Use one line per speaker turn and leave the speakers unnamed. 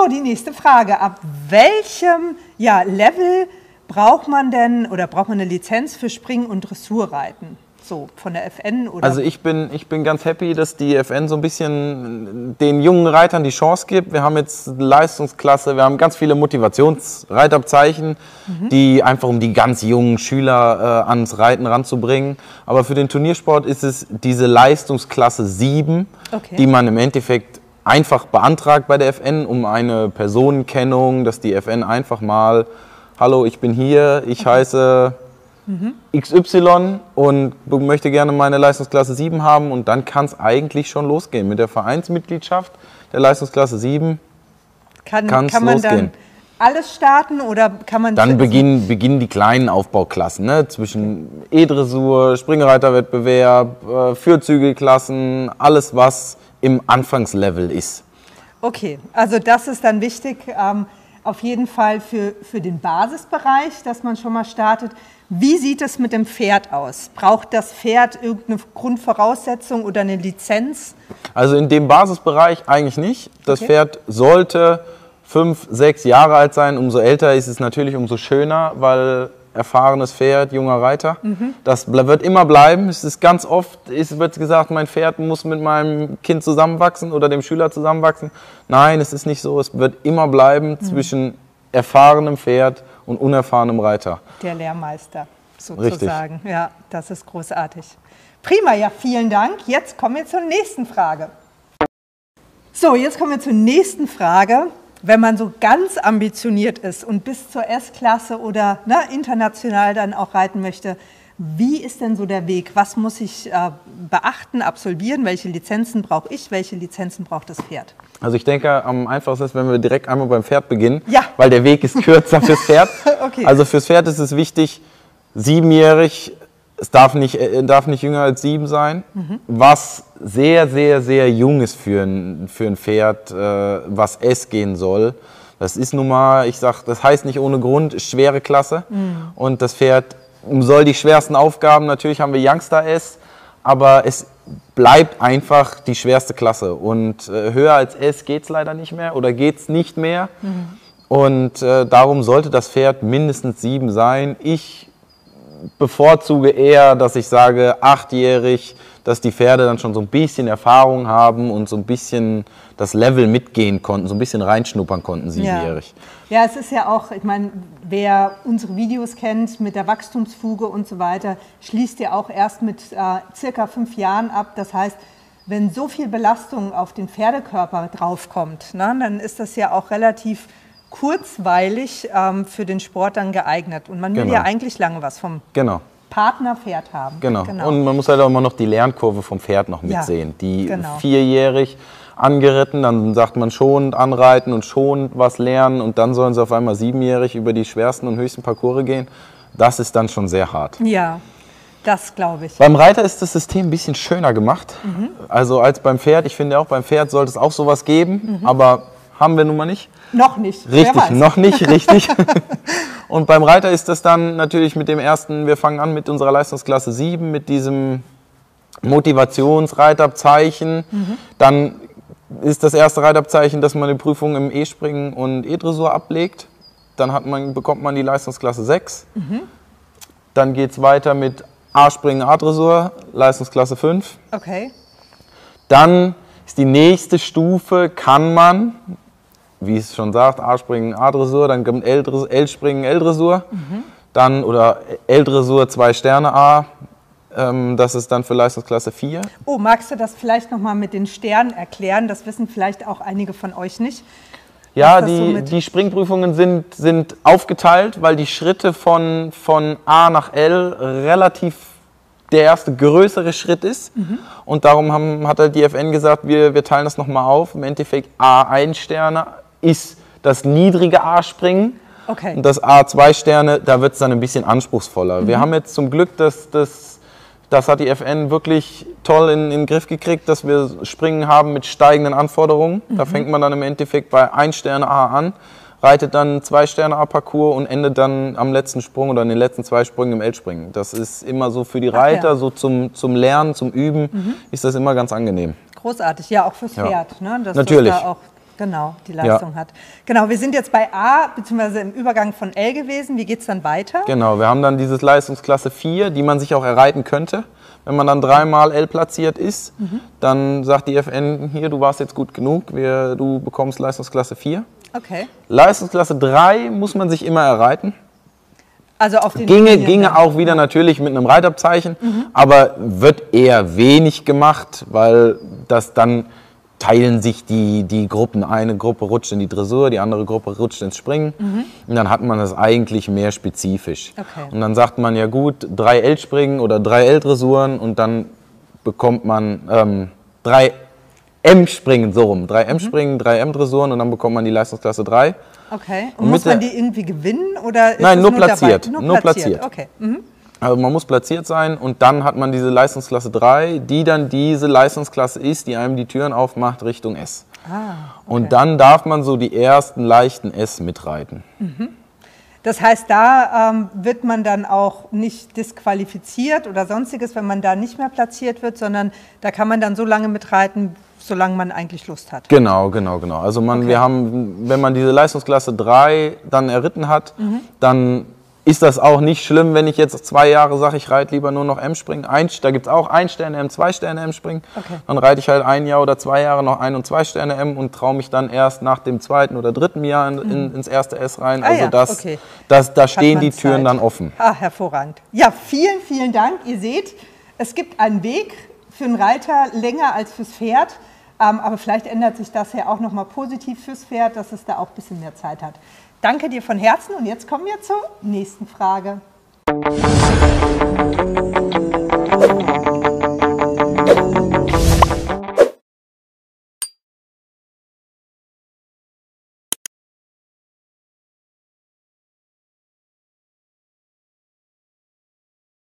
So, die nächste Frage. Ab welchem ja, Level braucht man denn oder braucht man eine Lizenz für Springen und Dressurreiten? So von der FN oder?
Also ich bin, ich bin ganz happy, dass die FN so ein bisschen den jungen Reitern die Chance gibt. Wir haben jetzt Leistungsklasse, wir haben ganz viele Motivationsreitabzeichen, mhm. die einfach um die ganz jungen Schüler äh, ans Reiten ranzubringen. Aber für den Turniersport ist es diese Leistungsklasse 7, okay. die man im Endeffekt einfach beantragt bei der FN um eine Personenkennung, dass die FN einfach mal, hallo, ich bin hier, ich okay. heiße mhm. XY und möchte gerne meine Leistungsklasse 7 haben und dann kann es eigentlich schon losgehen. Mit der Vereinsmitgliedschaft der Leistungsklasse 7
kann, kann man losgehen. dann alles starten oder kann man...
Dann beginnen, beginnen die kleinen Aufbauklassen ne? zwischen E-Dressur, Springreiterwettbewerb, äh, Fürzügelklassen, alles was im Anfangslevel ist.
Okay, also das ist dann wichtig, ähm, auf jeden Fall für, für den Basisbereich, dass man schon mal startet. Wie sieht es mit dem Pferd aus? Braucht das Pferd irgendeine Grundvoraussetzung oder eine Lizenz?
Also in dem Basisbereich eigentlich nicht. Das okay. Pferd sollte fünf, sechs Jahre alt sein. Umso älter ist es natürlich, umso schöner, weil erfahrenes Pferd, junger Reiter. Mhm. Das wird immer bleiben. Es ist ganz oft, es wird gesagt, mein Pferd muss mit meinem Kind zusammenwachsen oder dem Schüler zusammenwachsen. Nein, es ist nicht so. Es wird immer bleiben mhm. zwischen erfahrenem Pferd und unerfahrenem Reiter.
Der Lehrmeister sozusagen. Richtig. Ja, das ist großartig. Prima, ja, vielen Dank. Jetzt kommen wir zur nächsten Frage. So, jetzt kommen wir zur nächsten Frage wenn man so ganz ambitioniert ist und bis zur S-Klasse oder ne, international dann auch reiten möchte, wie ist denn so der Weg? Was muss ich äh, beachten, absolvieren? Welche Lizenzen brauche ich? Welche Lizenzen braucht das Pferd?
Also ich denke, am einfachsten ist, wenn wir direkt einmal beim Pferd beginnen, ja. weil der Weg ist kürzer fürs Pferd. okay. Also fürs Pferd ist es wichtig, siebenjährig es darf nicht, äh, darf nicht jünger als sieben sein, mhm. was sehr, sehr, sehr jung ist für ein, für ein Pferd, äh, was S gehen soll. Das ist nun mal, ich sag, das heißt nicht ohne Grund, schwere Klasse. Mhm. Und das Pferd soll die schwersten Aufgaben, natürlich haben wir Youngster S, aber es bleibt einfach die schwerste Klasse. Und äh, höher als S geht es leider nicht mehr oder geht es nicht mehr. Mhm. Und äh, darum sollte das Pferd mindestens sieben sein. Ich bevorzuge eher, dass ich sage, achtjährig, dass die Pferde dann schon so ein bisschen Erfahrung haben und so ein bisschen das Level mitgehen konnten, so ein bisschen reinschnuppern konnten, siebenjährig.
Ja, ja es ist ja auch, ich meine, wer unsere Videos kennt mit der Wachstumsfuge und so weiter, schließt ja auch erst mit äh, circa fünf Jahren ab. Das heißt, wenn so viel Belastung auf den Pferdekörper draufkommt, ne, dann ist das ja auch relativ kurzweilig ähm, für den Sport dann geeignet. Und man will genau. ja eigentlich lange was vom genau. Partnerpferd haben.
Genau. genau. Und man muss halt auch immer noch die Lernkurve vom Pferd noch mitsehen. Ja, die genau. vierjährig angeritten, dann sagt man schonend anreiten und schonend was lernen und dann sollen sie auf einmal siebenjährig über die schwersten und höchsten Parcours gehen. Das ist dann schon sehr hart.
Ja, das glaube ich.
Beim Reiter ist das System ein bisschen schöner gemacht. Mhm. Also als beim Pferd. Ich finde auch beim Pferd sollte es auch sowas geben, mhm. aber haben wir nun mal nicht.
Noch nicht.
Richtig, noch nicht, richtig. und beim Reiter ist das dann natürlich mit dem ersten, wir fangen an mit unserer Leistungsklasse 7, mit diesem Motivationsreitabzeichen. Mhm. Dann ist das erste Reitabzeichen, dass man die Prüfung im E-Springen und E-Dressur ablegt. Dann hat man, bekommt man die Leistungsklasse 6. Mhm. Dann geht es weiter mit A-Springen, A-Dressur, Leistungsklasse 5.
Okay.
Dann ist die nächste Stufe, kann man, wie es schon sagt, A-Springen, A-Dressur, dann kommt L-Springen, L-Dressur, mhm. dann oder L-Dressur, zwei Sterne A, ähm, das ist dann für Leistungsklasse 4.
Oh, magst du das vielleicht nochmal mit den Sternen erklären? Das wissen vielleicht auch einige von euch nicht.
Ja, die, so die Springprüfungen sind, sind aufgeteilt, weil die Schritte von, von A nach L relativ der erste größere Schritt ist. Mhm. Und darum haben, hat halt die FN gesagt, wir, wir teilen das nochmal auf. Im Endeffekt A1 Sterne ist das niedrige A-Springen. Okay. Und das A2 Sterne, da wird es dann ein bisschen anspruchsvoller. Mhm. Wir haben jetzt zum Glück das, das, das hat die FN wirklich toll in, in den Griff gekriegt, dass wir Springen haben mit steigenden Anforderungen. Mhm. Da fängt man dann im Endeffekt bei 1 Sterne A an, reitet dann zwei Sterne A-Parcours und endet dann am letzten Sprung oder in den letzten zwei Sprüngen im L-Springen. Das ist immer so für die Reiter, ja. so zum, zum Lernen, zum Üben, mhm. ist das immer ganz angenehm.
Großartig, ja, auch fürs Pferd.
Ne? Dass Natürlich.
Da auch genau, die Leistung ja. hat. Genau, wir sind jetzt bei A, beziehungsweise im Übergang von L gewesen. Wie geht es dann weiter?
Genau, wir haben dann dieses Leistungsklasse 4, die man sich auch erreiten könnte. Wenn man dann dreimal L platziert ist, mhm. dann sagt die FN, hier, du warst jetzt gut genug, wir, du bekommst Leistungsklasse 4.
Okay.
Leistungsklasse 3 muss man sich immer erreiten.
Also auf den
ginge, ginge auch wieder natürlich mit einem Reitabzeichen, mhm. aber wird eher wenig gemacht, weil das dann teilen sich die, die Gruppen. Eine Gruppe rutscht in die Dressur, die andere Gruppe rutscht ins Springen. Mhm. Und dann hat man das eigentlich mehr spezifisch. Okay. Und dann sagt man ja gut, drei L-Springen oder drei L-Dressuren und dann bekommt man ähm, drei M-Springen, so rum. Drei M-Springen, mhm. drei M-Dressuren und dann bekommt man die Leistungsklasse 3.
Okay. Und, und muss man die irgendwie gewinnen? Oder
Nein, nur, nur, platziert. nur, nur platziert. Okay. Mhm. Also man muss platziert sein und dann hat man diese Leistungsklasse 3, die dann diese Leistungsklasse ist, die einem die Türen aufmacht Richtung S. Ah, okay. Und dann darf man so die ersten leichten S mitreiten. Mhm.
Das heißt, da ähm, wird man dann auch nicht disqualifiziert oder sonstiges, wenn man da nicht mehr platziert wird, sondern da kann man dann so lange mitreiten, solange man eigentlich Lust hat.
Genau, genau, genau. Also man, okay. wir haben, wenn man diese Leistungsklasse 3 dann erritten hat, mhm. dann ist das auch nicht schlimm, wenn ich jetzt zwei Jahre sage, ich reite lieber nur noch M-Springen. da gibt es auch ein Sterne M, zwei Sterne M-Springen. Okay. Dann reite ich halt ein Jahr oder zwei Jahre noch ein und zwei Sterne M und traue mich dann erst nach dem zweiten oder dritten Jahr in, in, mhm. ins erste S rein.
Ah,
also
ja,
das, okay. das, da stehen die Türen Zeit. dann offen.
Ah, hervorragend. Ja, vielen, vielen Dank. Ihr seht, es gibt einen Weg für einen Reiter länger als fürs Pferd. Ähm, aber vielleicht ändert sich das ja auch nochmal positiv fürs Pferd, dass es da auch ein bisschen mehr Zeit hat. Danke dir von Herzen und jetzt kommen wir zur nächsten Frage.